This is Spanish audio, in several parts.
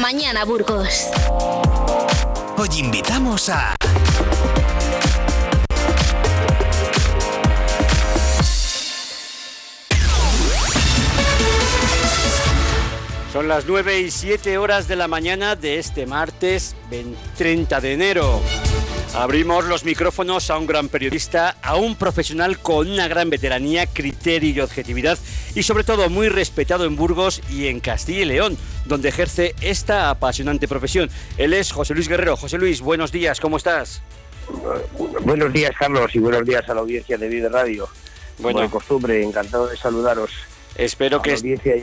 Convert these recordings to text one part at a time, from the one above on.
mañana, Burgos. Hoy invitamos a... Son las 9 y 7 horas de la mañana de este martes 30 de enero. Abrimos los micrófonos a un gran periodista, a un profesional con una gran veteranía, criterio y objetividad y sobre todo muy respetado en Burgos y en Castilla y León, donde ejerce esta apasionante profesión. Él es José Luis Guerrero. José Luis, buenos días, ¿cómo estás? Buenos días, Carlos, y buenos días a la audiencia de Vida Radio. Bueno, Como de costumbre, encantado de saludaros. Espero que,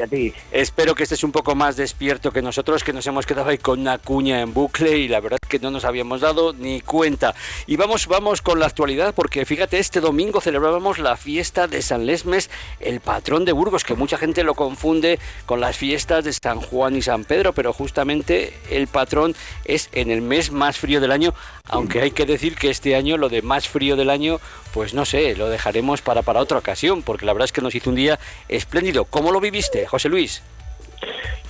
ti. espero que estés un poco más despierto que nosotros, que nos hemos quedado ahí con una cuña en bucle y la verdad que no nos habíamos dado ni cuenta. Y vamos, vamos con la actualidad, porque fíjate, este domingo celebrábamos la fiesta de San Lesmes, el patrón de Burgos, que mucha gente lo confunde con las fiestas de San Juan y San Pedro, pero justamente el patrón es en el mes más frío del año, aunque hay que decir que este año lo de más frío del año, pues no sé, lo dejaremos para, para otra ocasión, porque la verdad es que nos hizo un día espléndido. ¿Cómo lo viviste, José Luis?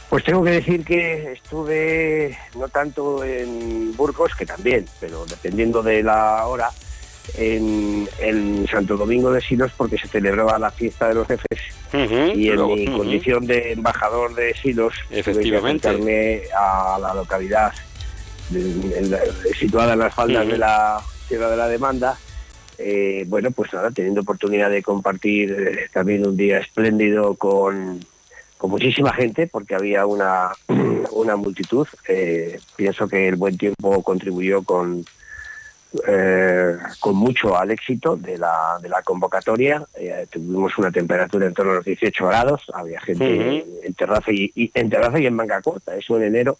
Pues tengo que decir que estuve no tanto en Burgos, que también, pero dependiendo de la hora, en, Santo Domingo de Silos porque se celebraba la fiesta de los jefes y en mi condición de embajador de Silos efectivamente a la localidad situada en las faldas de la Tierra de la Demanda. Eh, bueno, pues nada, teniendo oportunidad de compartir eh, también un día espléndido con, muchísima gente, porque había una, una multitud. Eh, pienso que el buen tiempo contribuyó con, con mucho al éxito de la, de la convocatoria. tuvimos una temperatura en torno a los 18 grados, había gente en, terraza y, en terraza y en manga corta, eso en enero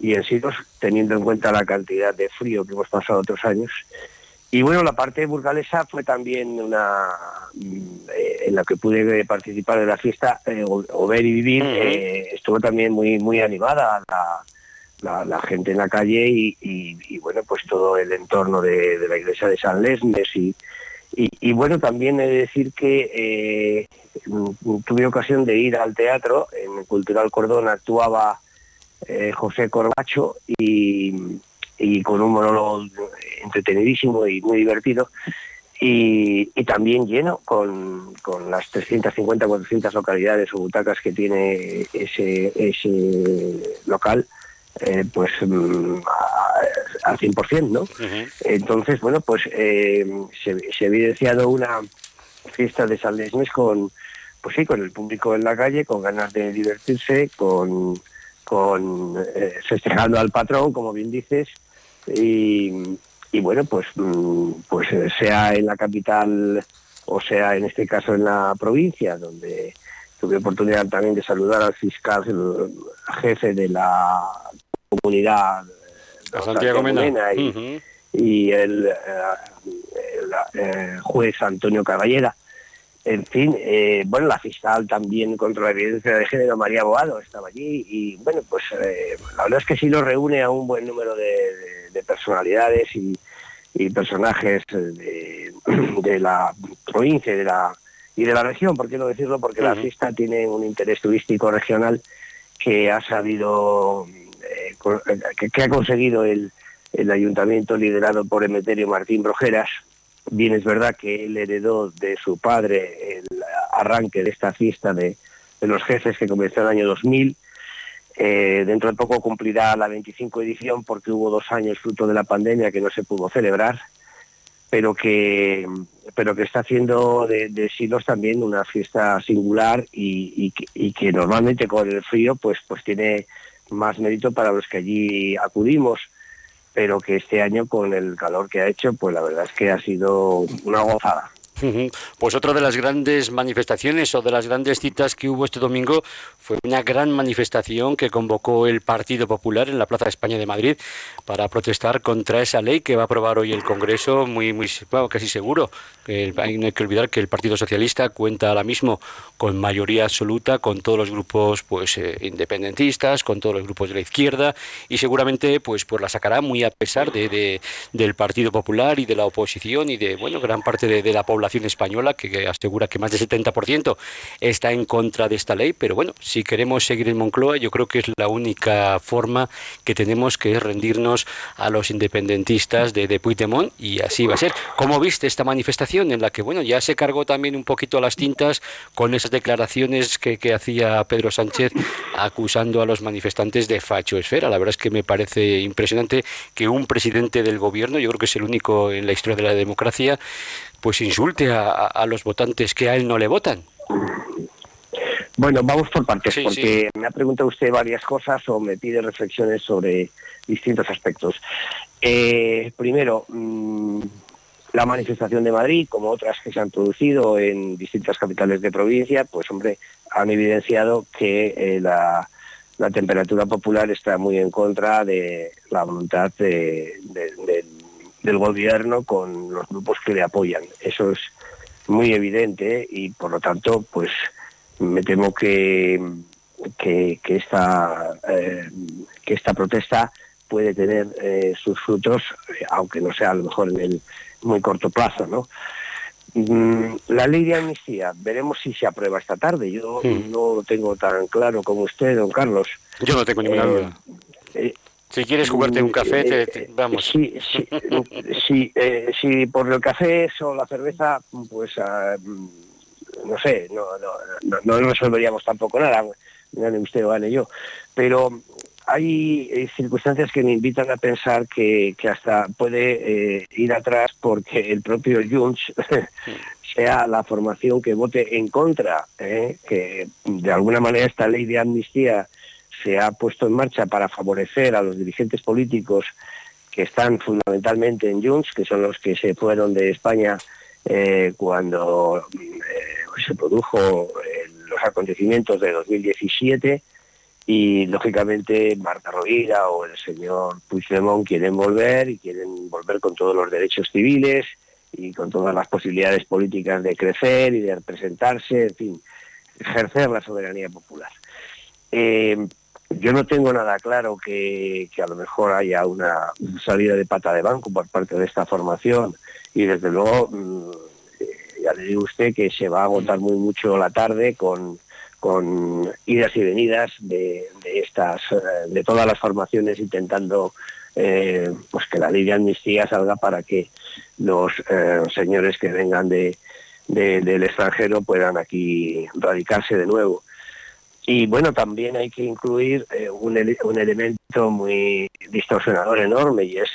y en siglos, teniendo en cuenta la cantidad de frío que hemos pasado otros años. Y bueno, la parte burgalesa fue también una eh, en la que pude participar de la fiesta eh, o, ver y vivir. Eh, estuvo también muy muy animada la, gente en la calle y, bueno, pues todo el entorno de, la iglesia de San Lesmes y, y, bueno, también he de decir que tuve ocasión de ir al teatro, en el Cultural Cordón actuaba José Corbacho y, con un monólogo entretenidísimo y muy divertido. Y, también lleno con, las 350, 400 localidades o butacas que tiene ese, ese local, eh, pues mm, al 100%, ¿no? Entonces, bueno, pues eh, se, ha evidenciado una fiesta de San Lesmes con, pues sí, con el público en la calle, con ganas de divertirse, con con eh, festejando al patrón, como bien dices, y, bueno, pues, mm, pues eh, sea en la capital o sea en este caso en la provincia, donde tuve oportunidad también de saludar al fiscal jefe de la comunidad de Santiago Mena. Y, el, eh, juez Antonio Caballera en fin, eh, bueno, la fiscal también contra la violencia de género, María Boado, estaba allí y bueno, pues eh, la verdad es que sí nos reúne a un buen número de, personalidades y, personajes de, la provincia y de la, y de la región, por qué no decirlo, porque la fiesta tiene un interés turístico regional que ha sabido, eh, que, ha conseguido el, el ayuntamiento liderado por Emeterio Martín Brojeras, Bien es verdad que él heredó de su padre el arranque de esta fiesta de, los jefes que comenzó en el año 2000. Eh, dentro de poco cumplirá la 25 edición porque hubo dos años fruto de la pandemia que no se pudo celebrar, pero que, pero que está haciendo de, de siglos también una fiesta singular y, que normalmente con el frío pues, pues tiene más mérito para los que allí acudimos pero que este año con el calor que ha hecho, pues la verdad es que ha sido una gozada. Pues otra de las grandes manifestaciones o de las grandes citas que hubo este domingo fue una gran manifestación que convocó el Partido Popular en la Plaza de España de Madrid para protestar contra esa ley que va a aprobar hoy el Congreso, muy, muy casi seguro. no hay que olvidar que el Partido Socialista cuenta ahora mismo con mayoría absoluta con todos los grupos pues eh, independentistas, con todos los grupos de la izquierda y seguramente pues, pues la sacará muy a pesar de, del Partido Popular y de la oposición y de bueno gran parte de la población española, que asegura que más del 70% está en contra de esta ley, pero bueno, si queremos seguir en Moncloa, yo creo que es la única forma que tenemos que rendirnos a los independentistas de, de Puigdemont y así va a ser. ¿Cómo viste esta manifestación en la que, bueno, ya se cargó también un poquito las tintas con esas declaraciones que hacía Pedro Sánchez acusando a los manifestantes de facho esfera? La verdad es que me parece impresionante que un presidente del gobierno, yo creo que es el único en la historia de la democracia, pues insulte a, los votantes que a él no le votan. Bueno, vamos por partes, porque me ha preguntado usted varias cosas o me pide reflexiones sobre distintos aspectos. Eh, primero, mm, la manifestación de Madrid, como otras que se han producido en distintas capitales de provincia, pues hombre, han evidenciado que eh, la, temperatura popular está muy en contra de la voluntad del gobierno con los grupos que le apoyan. Eso es muy evidente y por lo tanto, pues me temo que, que, esta, eh, que esta protesta puede tener eh, sus frutos, aunque no sea a lo mejor en el muy corto plazo, ¿no? Mm, la ley de amnistía, veremos si se aprueba esta tarde. Yo no lo tengo tan claro como usted, don Carlos. Yo no tengo ninguna eh, duda. Eh, si quieres jugarte un café, te, vamos. Sí, sí, si por el café o la cerveza, pues ah, no sé, no, no, no, no resolveríamos tampoco nada, gane usted o gane yo. Pero hay eh, circunstancias que me invitan a pensar que, hasta puede eh, ir atrás porque el propio Junts sea la formación que vote en contra, ¿eh? que de alguna manera esta ley de amnistía se ha puesto en marcha para favorecer a los dirigentes políticos que están fundamentalmente en Junts, que son los que se fueron de España cuando se produjo los acontecimientos de 2017 y lógicamente Marta Rovira o el señor Puigdemont quieren volver y quieren volver con todos los derechos civiles y con todas las posibilidades políticas de crecer y de representarse, en fin, ejercer la soberanía popular. Eh, yo no tengo nada claro que, a lo mejor haya una salida de pata de banco por parte de esta formación. Y desde luego mm, ya le digo usted que se va a agotar muy mucho la tarde con con idas y venidas de, estas eh, de todas las formaciones intentando eh, pues que la ley de amnistía salga para que los eh, señores que vengan de, del extranjero puedan aquí radicarse de nuevo y bueno también hay que incluir un, un, elemento muy distorsionador enorme y es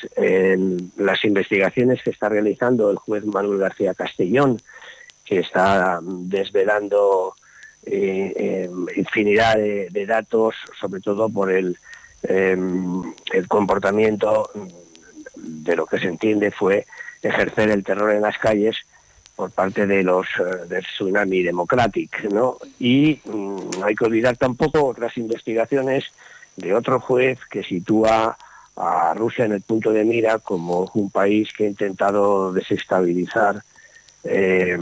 las investigaciones que está realizando el juez Manuel García Castellón que está desvelando eh, eh, infinidad de, datos, sobre todo por el, em, el comportamiento de lo que se entiende fue ejercer el terror en las calles por parte de los eh, del tsunami democratic, ¿no? Y mm, no hay que olvidar tampoco otras investigaciones de otro juez que sitúa a Rusia en el punto de mira como un país que ha intentado desestabilizar eh,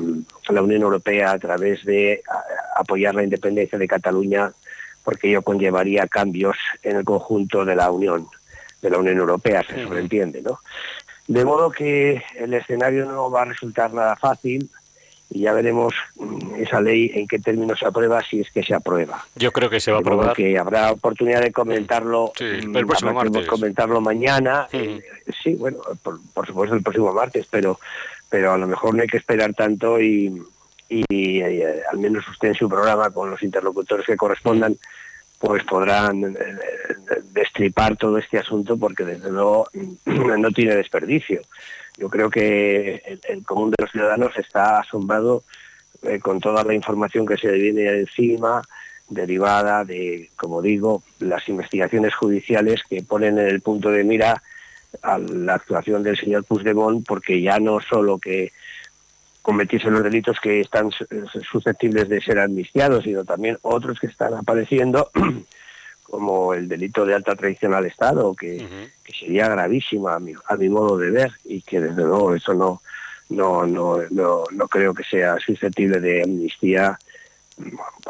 la Unión Europea a través de apoyar la independencia de Cataluña, porque ello conllevaría cambios en el conjunto de la Unión, de la Unión Europea, se sobreentiende, ¿no? De modo que el escenario no va a resultar nada fácil y ya veremos mm, esa ley en qué términos se aprueba si es que se aprueba. Yo creo que se va a aprobar. Que habrá oportunidad de comentarlo, sí, mm, el próximo martes. comentarlo mañana. Eh, sí, bueno, por, por, supuesto el próximo martes, pero pero a lo mejor no hay que esperar tanto y, eh, al menos usted en su programa con los interlocutores que correspondan pues podrán eh, destripar todo este asunto porque desde luego no tiene desperdicio. Yo creo que el, común de los ciudadanos está asombrado eh, con toda la información que se viene encima, derivada de, como digo, las investigaciones judiciales que ponen en el punto de mira a la actuación del señor Puigdemont porque ya no solo que cometiese los delitos que están susceptibles de ser amnistiados, sino también otros que están apareciendo, como el delito de alta traición al Estado, que, sería gravísimo a mi, a mi, modo de ver y que desde luego eso no, no, no, no, no creo que sea susceptible de amnistía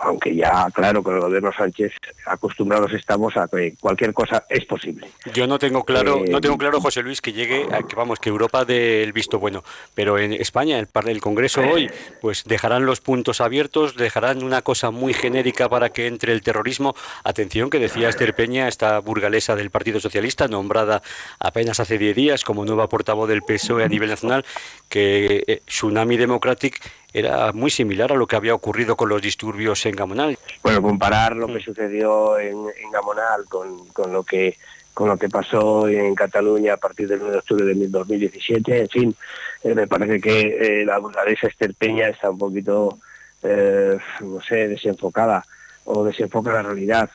aunque ya, claro, con el gobierno Sánchez acostumbrados estamos a que cualquier cosa es posible. Yo no tengo claro, no tengo eh, claro, José Luis, que llegue, a, que vamos, que Europa dé el visto bueno, pero en España, el, el Congreso hoy, pues dejarán los puntos abiertos, dejarán una cosa muy genérica para que entre el terrorismo. Atención, que decía Esther Peña, esta burgalesa del Partido Socialista, nombrada apenas hace 10 días como nueva portavoz del PSOE a nivel nacional, que eh, Tsunami Democratic era muy similar a lo que había ocurrido con los disturbios en Gamonal. Bueno, comparar lo que mm. sucedió en, Gamonal con, con, lo que con lo que pasó en Cataluña a partir del 9 de octubre de 2017, en fin, eh, me parece que eh, la burgalesa Esther Peña está un poquito, eh, no sé, desenfocada o desenfoca la realidad.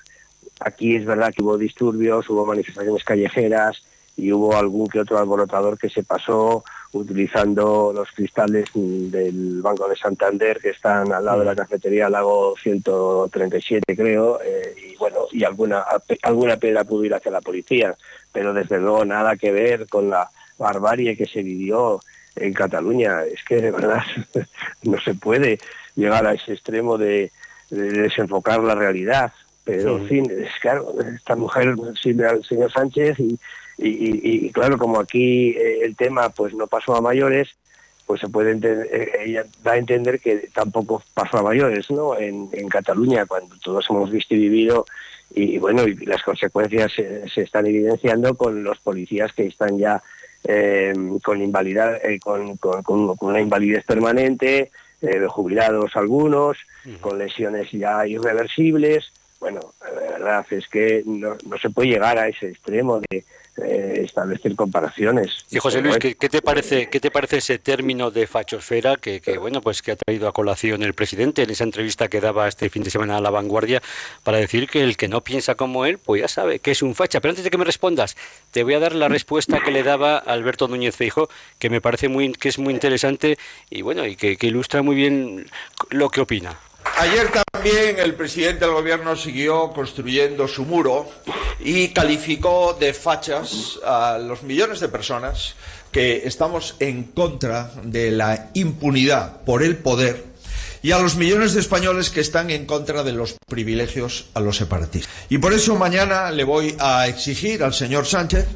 Aquí es verdad que hubo disturbios, hubo manifestaciones callejeras y hubo algún que otro alborotador que se pasó utilizando los cristales del Banco de Santander que están al lado de la mm. cafetería Lago 137 creo eh, y bueno y alguna alguna piedra pudo ir hacia la policía. Pero desde luego nada que ver con la barbarie que se vivió en Cataluña. Es que de verdad no se puede llegar a ese extremo de, desenfocar la realidad. Pero en fin es claro esta mujer sirve al señor Sánchez y y, claro, como aquí eh, el tema pues no pasó a mayores, pues se puede entender, eh, ella da a entender que tampoco pasó a mayores, ¿no? En, Cataluña, cuando todos hemos visto y vivido, y, bueno, y las consecuencias se, están evidenciando con los policías que están ya eh, con, invalidad, con, una invalidez permanente, jubilados algunos, con lesiones ya irreversibles. Bueno, la verdad es que no se puede llegar a ese extremo de, eh, establecer comparaciones. Y José Luis, ¿qué, te parece qué te parece ese término de fachosfera que, bueno pues que ha traído a colación el presidente en esa entrevista que daba este fin de semana a La Vanguardia para decir que el que no piensa como él, pues ya sabe que es un facha. Pero antes de que me respondas, te voy a dar la respuesta que le daba Alberto Núñez Feijo, que me parece muy que es muy interesante y bueno y que ilustra muy bien lo que opina. Ayer también el presidente del gobierno siguió construyendo su muro y calificó de fachas a los millones de personas que estamos en contra de la impunidad por el poder y a los millones de españoles que están en contra de los privilegios a los separatistas. Y por eso mañana le voy a exigir al señor Sánchez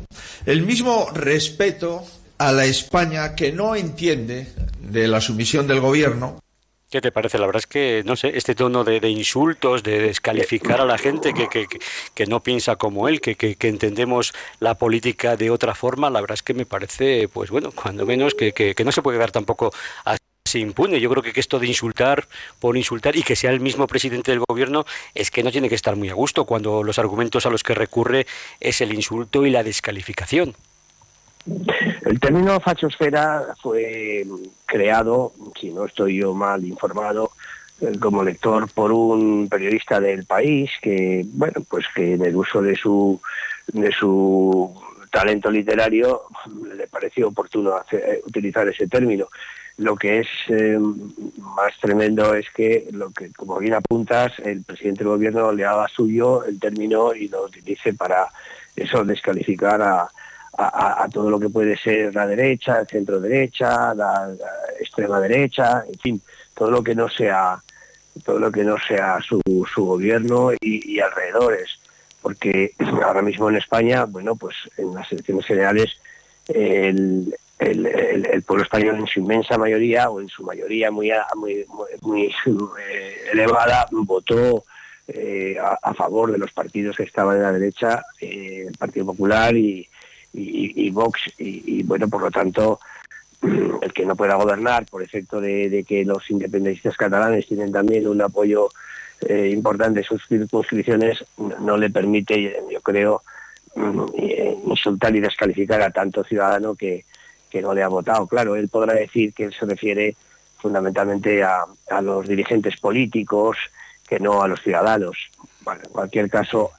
el mismo respeto a la España que no entiende de la sumisión del gobierno ¿Qué te parece? La verdad es que, no sé, este tono de, insultos, de descalificar a la gente que, que, que no piensa como él, que, que, entendemos la política de otra forma, la verdad es que me parece, pues bueno, cuando menos que, no se puede dar tampoco así impune. Yo creo que, esto de insultar por insultar y que sea el mismo presidente del gobierno es que no tiene que estar muy a gusto cuando los argumentos a los que recurre es el insulto y la descalificación. El término fachosfera fue creado, si no estoy yo mal informado, eh, como lector por un periodista del país que, bueno, pues que en el uso de su, de su talento literario le pareció oportuno utilizar ese término. Lo que es eh, más tremendo es que, lo que, como bien apuntas, el presidente del gobierno le haga suyo el término y lo utilice para eso descalificar a, a, todo lo que puede ser la derecha, el centro derecha, la, extrema derecha, en fin, todo lo que no sea todo lo que no sea su, gobierno y, alrededores, porque ahora mismo en España, bueno, pues en las elecciones generales el, el, pueblo español en su inmensa mayoría o en su mayoría muy muy, muy, eh, elevada votó eh, a, favor de los partidos que estaban en la derecha, eh, el Partido Popular y, y, Vox y, bueno, por lo tanto, el que no pueda gobernar por efecto de, que los independentistas catalanes tienen también un apoyo eh, importante en sus circunscripciones, no le permite, yo creo, mm, eh, insultar y descalificar a tanto ciudadano que, que no le ha votado. Claro, él podrá decir que él se refiere fundamentalmente a, a los dirigentes políticos, que no a los ciudadanos. En cualquier caso,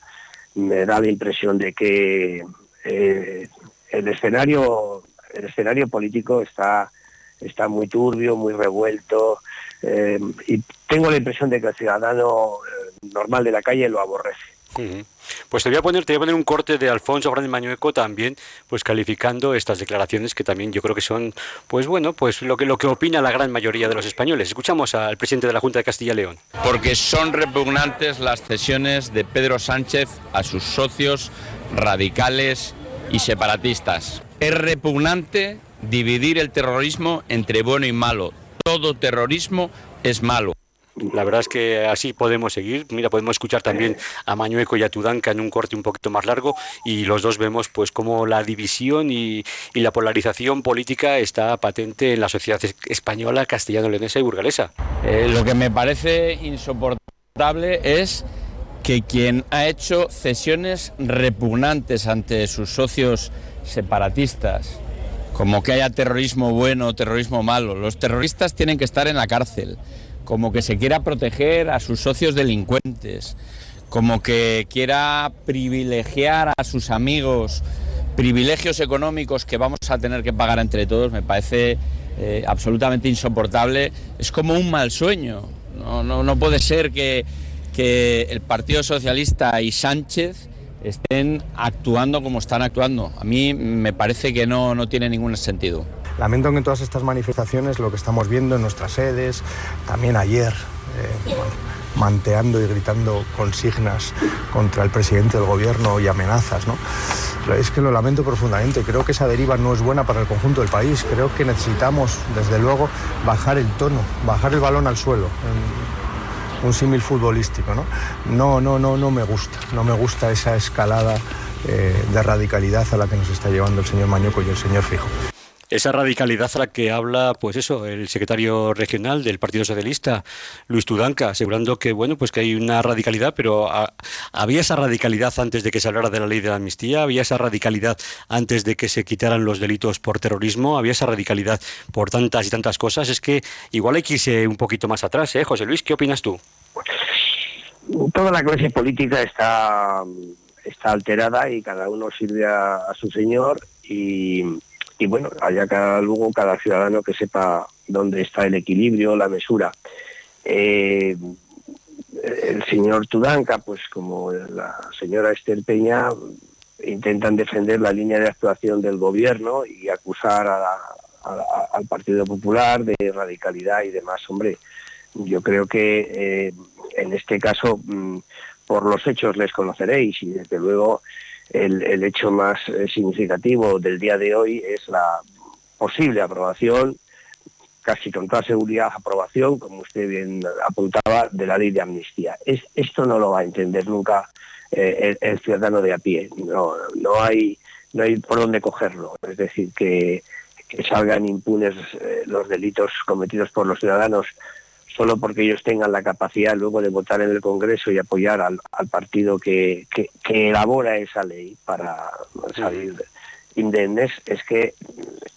me da la impresión de que eh, el escenario el escenario político está está muy turbio, muy revuelto eh, y tengo la impresión de que el ciudadano eh, normal de la calle lo aborrece. Pues te voy a poner, te voy a poner un corte de Alfonso Grande Mañueco también, pues calificando estas declaraciones que también yo creo que son, pues bueno, pues lo que lo que opina la gran mayoría de los españoles. Escuchamos al presidente de la Junta de Castilla y León. Porque son repugnantes las cesiones de Pedro Sánchez a sus socios radicales y separatistas. Es repugnante dividir el terrorismo entre bueno y malo. Todo terrorismo es malo. La verdad es que así podemos seguir. Mira, podemos escuchar también a Mañueco y a Tudanca en un corte un poquito más largo y los dos vemos pues cómo la división y, la polarización política está patente en la sociedad española, castellano-leonesa y burgalesa. Eh, lo que me parece insoportable es que quien ha hecho cesiones repugnantes ante sus socios separatistas, como que haya terrorismo bueno o terrorismo malo, los terroristas tienen que estar en la cárcel como que se quiera proteger a sus socios delincuentes, como que quiera privilegiar a sus amigos, privilegios económicos que vamos a tener que pagar entre todos, me parece eh, absolutamente insoportable. Es como un mal sueño. No, no, no puede ser que, que el Partido Socialista y Sánchez estén actuando como están actuando. A mí me parece que no, no tiene ningún sentido. Lamento que en todas estas manifestaciones lo que estamos viendo en nuestras sedes, también ayer, eh, manteando y gritando consignas contra el presidente del gobierno y amenazas, ¿no? Es que lo lamento profundamente. Creo que esa deriva no es buena para el conjunto del país. Creo que necesitamos, desde luego, bajar el tono, bajar el balón al suelo. Un símil futbolístico, ¿no? No, no, no, no me gusta. No me gusta esa escalada eh, de radicalidad a la que nos está llevando el señor Mañoco y el señor Fijo esa radicalidad a la que habla, pues eso, el secretario regional del Partido Socialista, Luis Tudanca, asegurando que, bueno, pues que hay una radicalidad, pero había esa radicalidad antes de que se hablara de la ley de la amnistía, había esa radicalidad antes de que se quitaran los delitos por terrorismo, había esa radicalidad por tantas y tantas cosas. Es que igual hay que irse un poquito más atrás, ¿eh? José Luis, ¿qué opinas tú? Toda la clase política está, está alterada y cada uno sirve a su señor y y bueno, haya cada, luego cada ciudadano que sepa dónde está el equilibrio, la mesura. Eh, el señor Tudanca, pues como la señora Esther Peña, intentan defender la línea de actuación del gobierno y acusar al Partido Popular de radicalidad y demás. Hombre, yo creo que eh, en este caso, mm, por los hechos les conoceréis y desde luego el, hecho más eh, significativo del día de hoy es la posible aprobación, casi con toda seguridad aprobación, como usted bien apuntaba, de la ley de amnistía. Es, esto no lo va a entender nunca eh, el, ciudadano de a pie. No, no, hay, no hay por dónde cogerlo. Es decir, que, salgan impunes eh, los delitos cometidos por los ciudadanos solo porque ellos tengan la capacidad luego de votar en el Congreso y apoyar al, partido que, elabora esa ley para salir indemnes, es que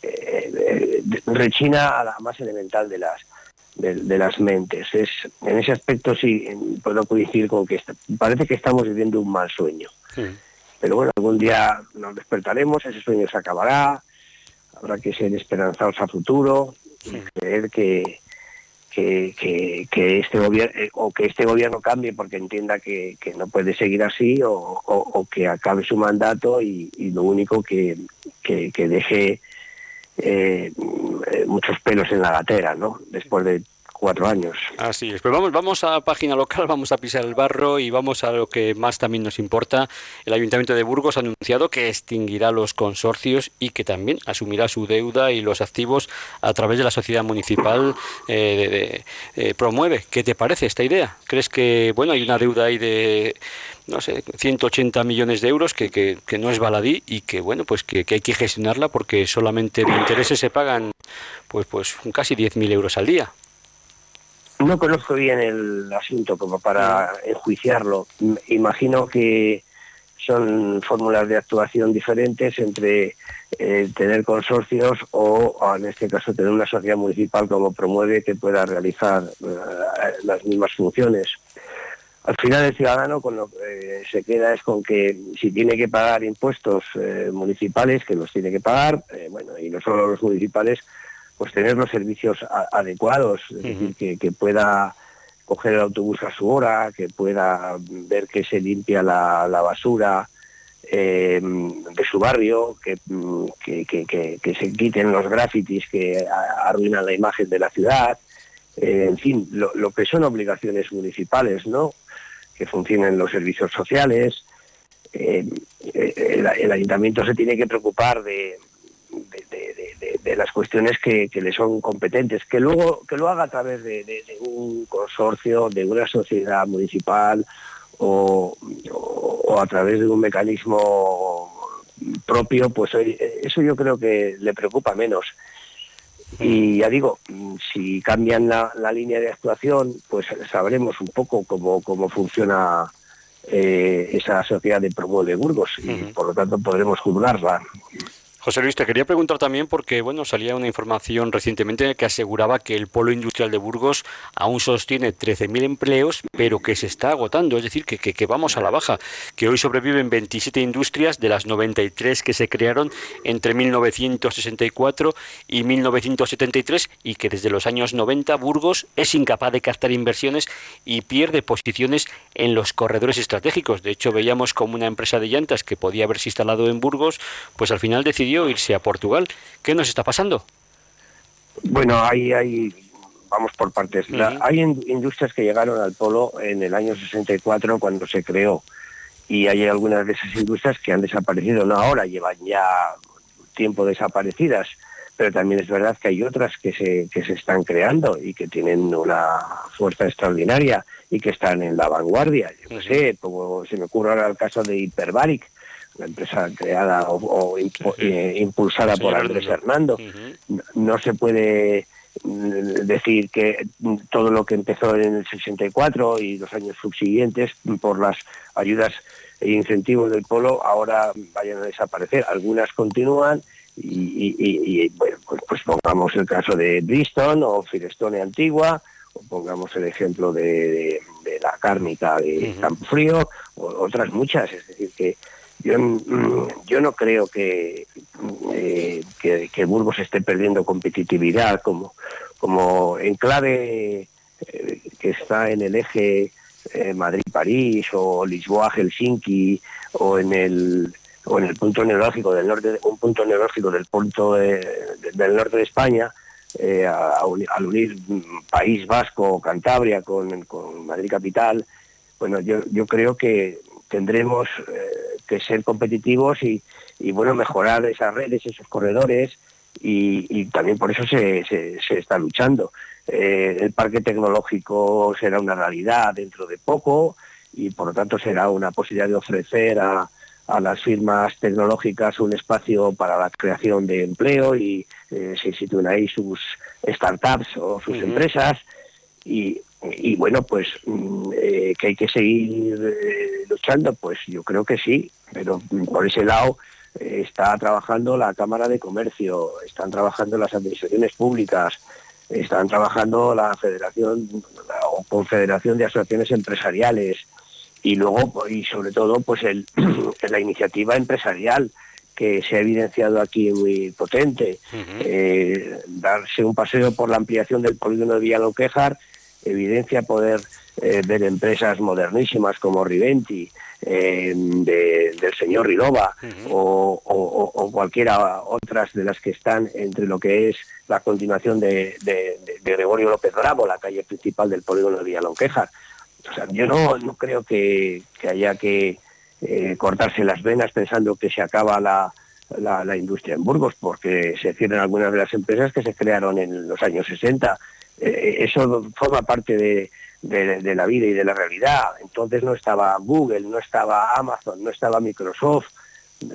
eh, eh, rechina a la más elemental de las de, las mentes. Es, en ese aspecto sí puedo coincidir con que parece que estamos viviendo un mal sueño. Pero bueno, algún día nos despertaremos, ese sueño se acabará, habrá que ser esperanzados a futuro y creer que, que, este gobierno eh, o que este gobierno cambie porque entienda que, no puede seguir así o, que acabe su mandato y, lo único que, deje eh, muchos pelos en la gatera, ¿no? Después de cuatro años. Así es. Pues vamos, vamos a página local, vamos a pisar el barro y vamos a lo que más también nos importa. El Ayuntamiento de Burgos ha anunciado que extinguirá los consorcios y que también asumirá su deuda y los activos a través de la sociedad municipal eh, eh, promueve. ¿Qué te parece esta idea? ¿Crees que bueno hay una deuda ahí de no sé, 180 millones de euros que, que, no es baladí y que bueno pues que, que, hay que gestionarla porque solamente de intereses se pagan pues pues casi 10.000 euros al día. No conozco bien el asunto como para enjuiciarlo. Imagino que son fórmulas de actuación diferentes entre eh, tener consorcios o, en este caso, tener una sociedad municipal como promueve que pueda realizar eh, las mismas funciones. Al final el ciudadano con lo que se queda es con que si tiene que pagar impuestos eh, municipales, que los tiene que pagar, bueno, y no solo los municipales, pues tener los servicios adecuados, es decir, que, pueda coger el autobús a su hora, que pueda ver que se limpia la, basura eh, de su barrio, que, que, se quiten los grafitis que arruinan la imagen de la ciudad, eh, en fin, lo, que son obligaciones municipales, ¿no? Que funcionen los servicios sociales. Eh, el, ayuntamiento se tiene que preocupar de, de, las cuestiones que, le son competentes, que luego que lo haga a través de, un consorcio, de una sociedad municipal o, a través de un mecanismo propio, pues eso yo creo que le preocupa menos. Y ya digo, si cambian la, línea de actuación, pues sabremos un poco cómo, cómo funciona eh, esa sociedad de promo de Burgos y por lo tanto podremos juzgarla. José Luis, te quería preguntar también porque bueno, salía una información recientemente que aseguraba que el polo industrial de Burgos aún sostiene 13.000 empleos, pero que se está agotando, es decir, que, que, vamos a la baja, que hoy sobreviven 27 industrias de las 93 que se crearon entre 1964 y 1973 y que desde los años 90 Burgos es incapaz de captar inversiones y pierde posiciones en los corredores estratégicos. De hecho, veíamos como una empresa de llantas que podía haberse instalado en Burgos, pues al final decidió irse a Portugal. ¿Qué nos está pasando? Bueno, hay, hay vamos por partes. hay industrias que llegaron al polo en el año 64 cuando se creó y hay algunas de esas industrias que han desaparecido, no ahora, llevan ya tiempo desaparecidas, pero también es verdad que hay otras que se, que se están creando y que tienen una fuerza extraordinaria y que están en la vanguardia. Yo no sé, como se me ocurre ahora el caso de Hyperbaric, una empresa creada o, eh, impulsada por Andrés Hernando. No se puede mm, decir que todo lo que empezó en el 64 y los años subsiguientes por las ayudas e incentivos del polo ahora vayan a desaparecer. Algunas continúan y, bueno, pues, pues, pongamos el caso de Bristol o Firestone Antigua, o pongamos el ejemplo de, la cárnica de Campo Frío, o otras muchas. Es decir, que yo, mm, yo no creo que, eh, que, Burgos esté perdiendo competitividad como, como enclave eh, que está en el eje eh, Madrid-París o Lisboa-Helsinki o en el o en el punto neurálgico del norte, un punto neurálgico del punto del norte de España, al unir País Vasco, Cantabria con, con Madrid capital, bueno, yo, yo creo que tendremos que ser competitivos y, bueno, mejorar esas redes, esos corredores y, también por eso se, se, está luchando. Eh, el parque tecnológico será una realidad dentro de poco y por lo tanto será una posibilidad de ofrecer a, las firmas tecnológicas un espacio para la creación de empleo y eh, se sitúen ahí sus startups o sus empresas y, y bueno, pues mm, eh, que hay que seguir eh, luchando, pues yo creo que sí, pero por ese lado eh, está trabajando la Cámara de Comercio, están trabajando las administraciones públicas, están trabajando la Federación o Confederación de Asociaciones Empresariales y luego y sobre todo pues el, la iniciativa empresarial que se ha evidenciado aquí muy potente, darse un paseo por la ampliación del polígono de Villalonquejar evidencia poder eh, ver empresas modernísimas como Riventi, eh, del señor Rilova o, cualquiera otras de las que están entre lo que es la continuación de, Gregorio López Bravo, la calle principal del polígono de Villalonquejar. O sea, yo no, no creo que, haya que eh, cortarse las venas pensando que se acaba la, la, industria en Burgos, porque se cierran algunas de las empresas que se crearon en los años 60 eh, eso forma parte de, la vida y de la realidad. Entonces no estaba Google, no estaba Amazon, no estaba Microsoft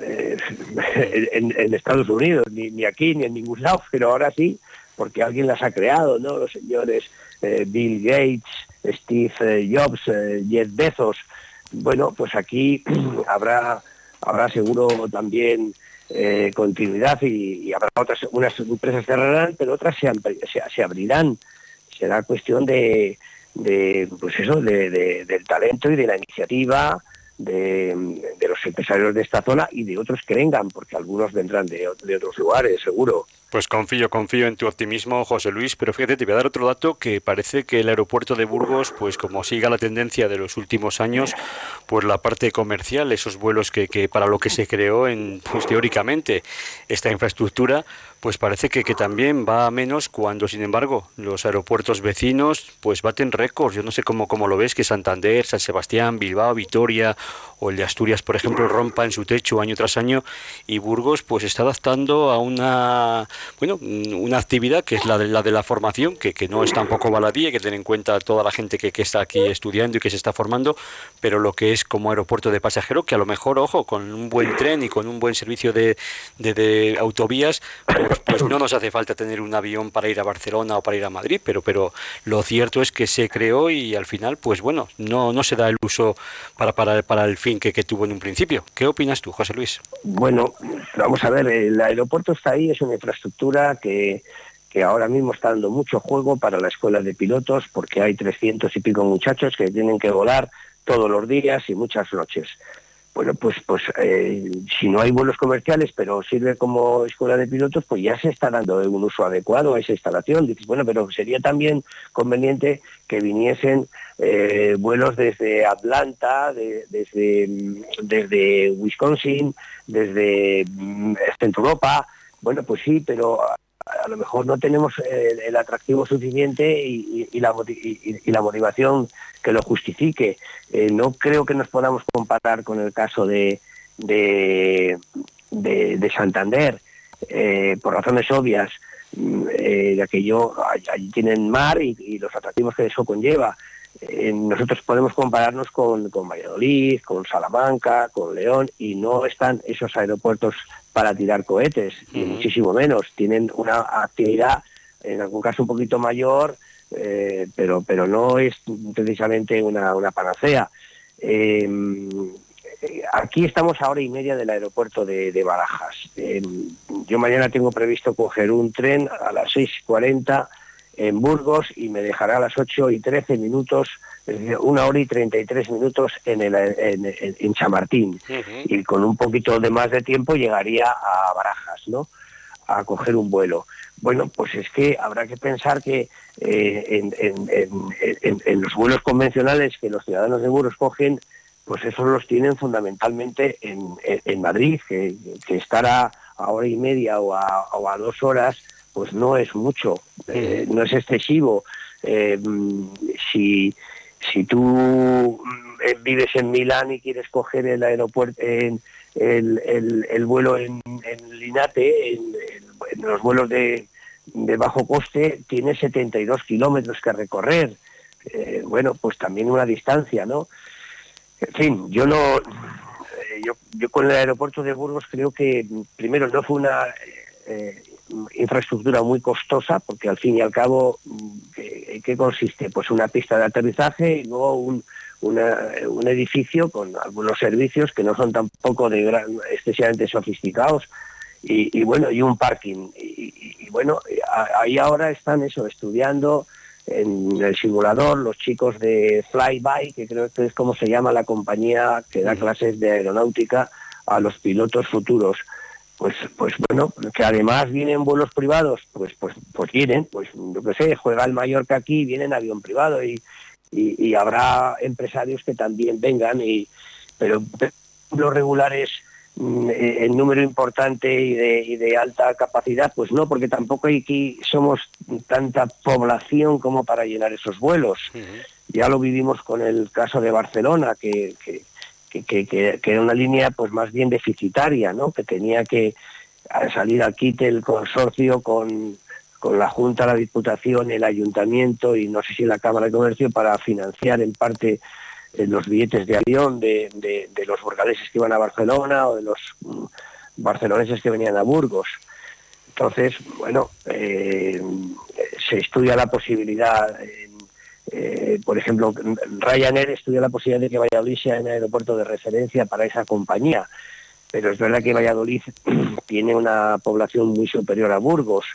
eh, en, Estados Unidos, ni, aquí, ni en ningún lado, pero ahora sí, porque alguien las ha creado, ¿no? Los señores eh, Bill Gates, Steve Jobs, Jeff Bezos. Bueno, pues aquí habrá, habrá seguro también eh, continuidad y, habrá otras, unas empresas cerrarán, pero otras se, abrirán. Será cuestión de, pues eso, de, del talento y de la iniciativa de, los empresarios de esta zona y de otros que vengan, porque algunos vendrán de, otros lugares, seguro. Pues confío, confío en tu optimismo, José Luis, pero fíjate, te voy a dar otro dato que parece que el aeropuerto de Burgos, pues como siga la tendencia de los últimos años, pues la parte comercial, esos vuelos que, que para lo que se creó en, pues teóricamente, esta infraestructura, pues parece que, que, también va a menos cuando, sin embargo, los aeropuertos vecinos pues baten récords. Yo no sé cómo, cómo lo ves, que Santander, San Sebastián, Bilbao, Vitoria o el de Asturias, por ejemplo, rompa en su techo año tras año y Burgos pues está adaptando a una bueno una actividad que es la de la, de la formación, que, que no es tampoco baladí, hay que tener en cuenta toda la gente que, que está aquí estudiando y que se está formando, pero lo que es como aeropuerto de pasajero, que a lo mejor, ojo, con un buen tren y con un buen servicio de, de, de autovías, pues, no nos hace falta tener un avión para ir a Barcelona o para ir a Madrid, pero, pero lo cierto es que se creó y al final, pues bueno, no, no se da el uso para, para, para el fin que, que tuvo en un principio. ¿Qué opinas tú, José Luis? Bueno, vamos a ver, el aeropuerto está ahí, es una infraestructura que que ahora mismo está dando mucho juego para la escuela de pilotos porque hay 300 y pico muchachos que tienen que volar todos los días y muchas noches. Bueno, pues, pues eh, si no hay vuelos comerciales, pero sirve como escuela de pilotos, pues ya se está dando un uso adecuado a esa instalación. Dices, bueno, pero sería también conveniente que viniesen eh, vuelos desde Atlanta, de, desde, desde Wisconsin, desde mm, Centro Europa. Bueno, pues sí, pero a lo mejor no tenemos el, atractivo suficiente y, la, motivación que lo justifique. Eh, no creo que nos podamos comparar con el caso de, de, de, de Santander, eh, por razones obvias, eh, de que allí tienen mar y, los atractivos que eso conlleva. Eh, nosotros podemos compararnos con, con Valladolid, con Salamanca, con León, y no están esos aeropuertos para tirar cohetes, ni muchísimo menos. Tienen una actividad, en algún caso un poquito mayor, eh, pero, pero no es precisamente una, una panacea. Eh, aquí estamos a hora y media del aeropuerto de, de Barajas. Eh, yo mañana tengo previsto coger un tren a las 6.40 en Burgos y me dejará a las 8 y 13 minutos, una hora y 33 minutos en, el, en, en, en Chamartín. Uh -huh. Y con un poquito de más de tiempo llegaría a Barajas, ¿no? A coger un vuelo. Bueno, pues es que habrá que pensar que eh, en, los vuelos convencionales que los ciudadanos de Burgos cogen, pues esos los tienen fundamentalmente en, Madrid, que, que estar a, a, hora y media o a, o a dos horas pues no es mucho, eh, no es excesivo. Eh, si, si tú eh, vives en Milán y quieres coger el aeropuerto, el, el, el, vuelo en, Linate, en, los vuelos de, de bajo coste, tiene 72 kilómetros que recorrer. Eh, bueno, pues también una distancia, ¿no? En fin, yo no... Eh, yo, yo con el aeropuerto de Burgos creo que primero no fue una infraestructura muy costosa, porque al fin y al cabo, ¿qué, qué consiste? Pues una pista de aterrizaje y luego un, una, un edificio con algunos servicios que no son tampoco de gran, excesivamente sofisticados, y, y, bueno, y un parking. Y, y, bueno, ahí ahora están eso, estudiando en el simulador los chicos de Flyby, que creo que es como se llama la compañía que da clases de aeronáutica a los pilotos futuros pues pues bueno que además vienen vuelos privados pues pues pues vienen pues yo qué sé juega el Mallorca aquí viene en avión privado y, y, y habrá empresarios que también vengan y pero los regulares en número importante y de, y de, alta capacidad, pues no, porque tampoco aquí somos tanta población como para llenar esos vuelos. Uh -huh. Ya lo vivimos con el caso de Barcelona, que, que, que, era una línea pues más bien deficitaria, ¿no? que tenía que salir al quite el consorcio con, con la Junta, la Diputación, el Ayuntamiento y no sé si la Cámara de Comercio para financiar en parte eh, los billetes de avión de, de, los burgaleses que iban a Barcelona o de los mm, barceloneses que venían a Burgos. Entonces, bueno, eh, se estudia la posibilidad... Eh, por ejemplo, Ryanair estudia la posibilidad de que Valladolid sea en aeropuerto de referencia para esa compañía, pero es verdad que Valladolid tiene una población muy superior a Burgos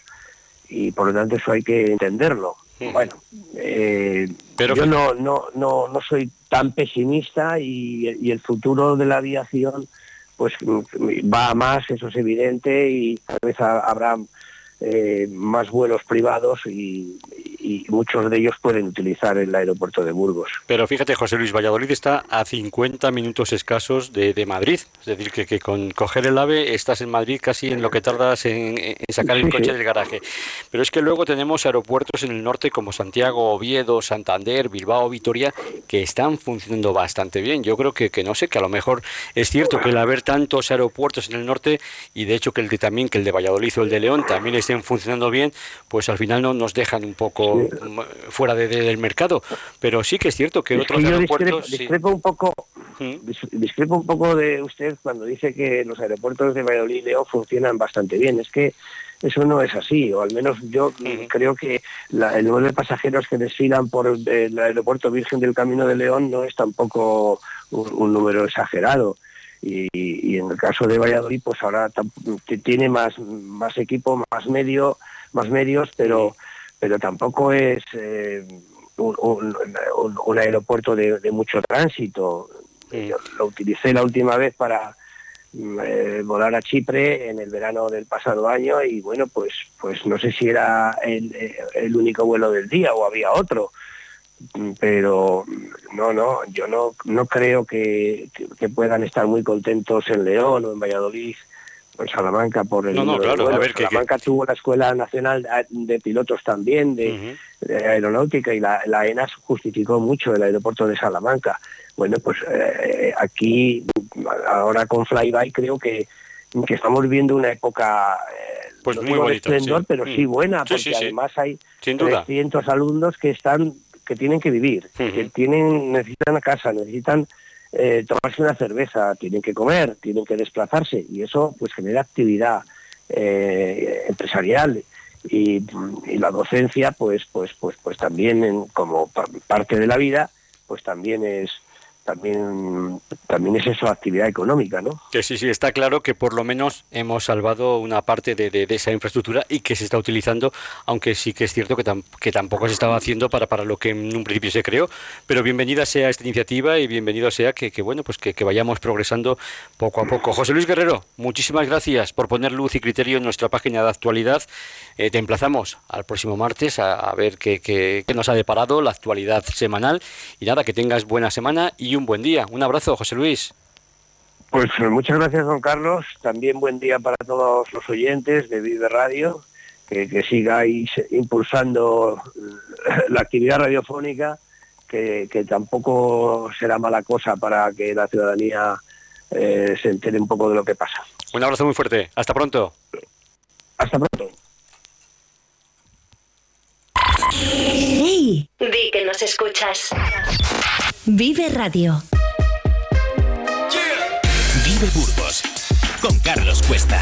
y por lo tanto eso hay que entenderlo. Bueno, eh, pero yo no, no, no, no soy tan pesimista y, y, el futuro de la aviación pues va a más, eso es evidente, y tal vez habrá eh, más vuelos privados y, muchos de ellos pueden utilizar el aeropuerto de Burgos. Pero fíjate, José Luis, Valladolid está a 50 minutos escasos de, Madrid. Es decir, que, con coger el AVE estás en Madrid casi en lo que tardas en, sacar el coche del garaje. Pero es que luego tenemos aeropuertos en el norte como Santiago, Oviedo, Santander, Bilbao, Vitoria, que están funcionando bastante bien. Yo creo que, que no sé, que a lo mejor es cierto que el haber tantos aeropuertos en el norte y de hecho que el de también que el de Valladolid o el de León también estén funcionando bien, pues al final no nos dejan un poco fuera del mercado. Pero sí que es cierto que otros aeropuertos discrepo, un poco ¿Mm? discrepo un poco de usted cuando dice que los aeropuertos de Valladolid y León funcionan bastante bien. Es que eso no es así, o al menos yo creo que el número de pasajeros que desfilan por el aeropuerto Virgen del Camino de León no es tampoco un número exagerado y, en el caso de Valladolid pues ahora tiene más más equipo más medio más medios pero pero tampoco es eh, un, aeropuerto de, mucho tránsito. Lo utilicé la última vez para mm, eh, volar a Chipre en el verano del pasado año y bueno pues pues no sé si era el, el único vuelo del día o había otro. Pero no, no, yo no, no creo que, puedan estar muy contentos en León o en Valladolid en Salamanca por el no, no, claro, a ver, Salamanca tuvo la Escuela Nacional de Pilotos también de, Aeronáutica y la, la, ENAS justificó mucho el aeropuerto de Salamanca. Bueno, pues eh, aquí ahora con Flyby creo que, que estamos viviendo una época eh, pues muy bonita, pero sí mm. buena, porque además hay 300 alumnos que están que tienen que vivir, que tienen, necesitan casa, necesitan eh, tomarse una cerveza, tienen que comer, tienen que desplazarse y eso pues genera actividad eh, empresarial y, la docencia pues pues pues pues también como parte de la vida pues también es también, también es eso actividad económica, ¿no? Que sí, sí, está claro que por lo menos hemos salvado una parte de, esa infraestructura y que se está utilizando, aunque sí que es cierto que, que tampoco se estaba haciendo para, para lo que en un principio se creó. Pero bienvenida sea esta iniciativa y bienvenido sea que, bueno, pues que, vayamos progresando poco a poco. José Luis Guerrero, muchísimas gracias por poner luz y criterio en nuestra página de actualidad. Eh, te emplazamos al próximo martes a, ver qué, qué nos ha deparado la actualidad semanal. Y nada, que tengas buena semana y un buen día. Un abrazo, José Luis. Pues eh, muchas gracias, don Carlos. También buen día para todos los oyentes de Vive Radio, que, que sigáis impulsando la actividad radiofónica, que, tampoco será mala cosa para que la ciudadanía eh, se entere un poco de lo que pasa. Un abrazo muy fuerte. Hasta pronto. Hasta pronto. ¡Hey! Di que nos escuchas. Vive Radio. Vive Burgos con Carlos Cuesta.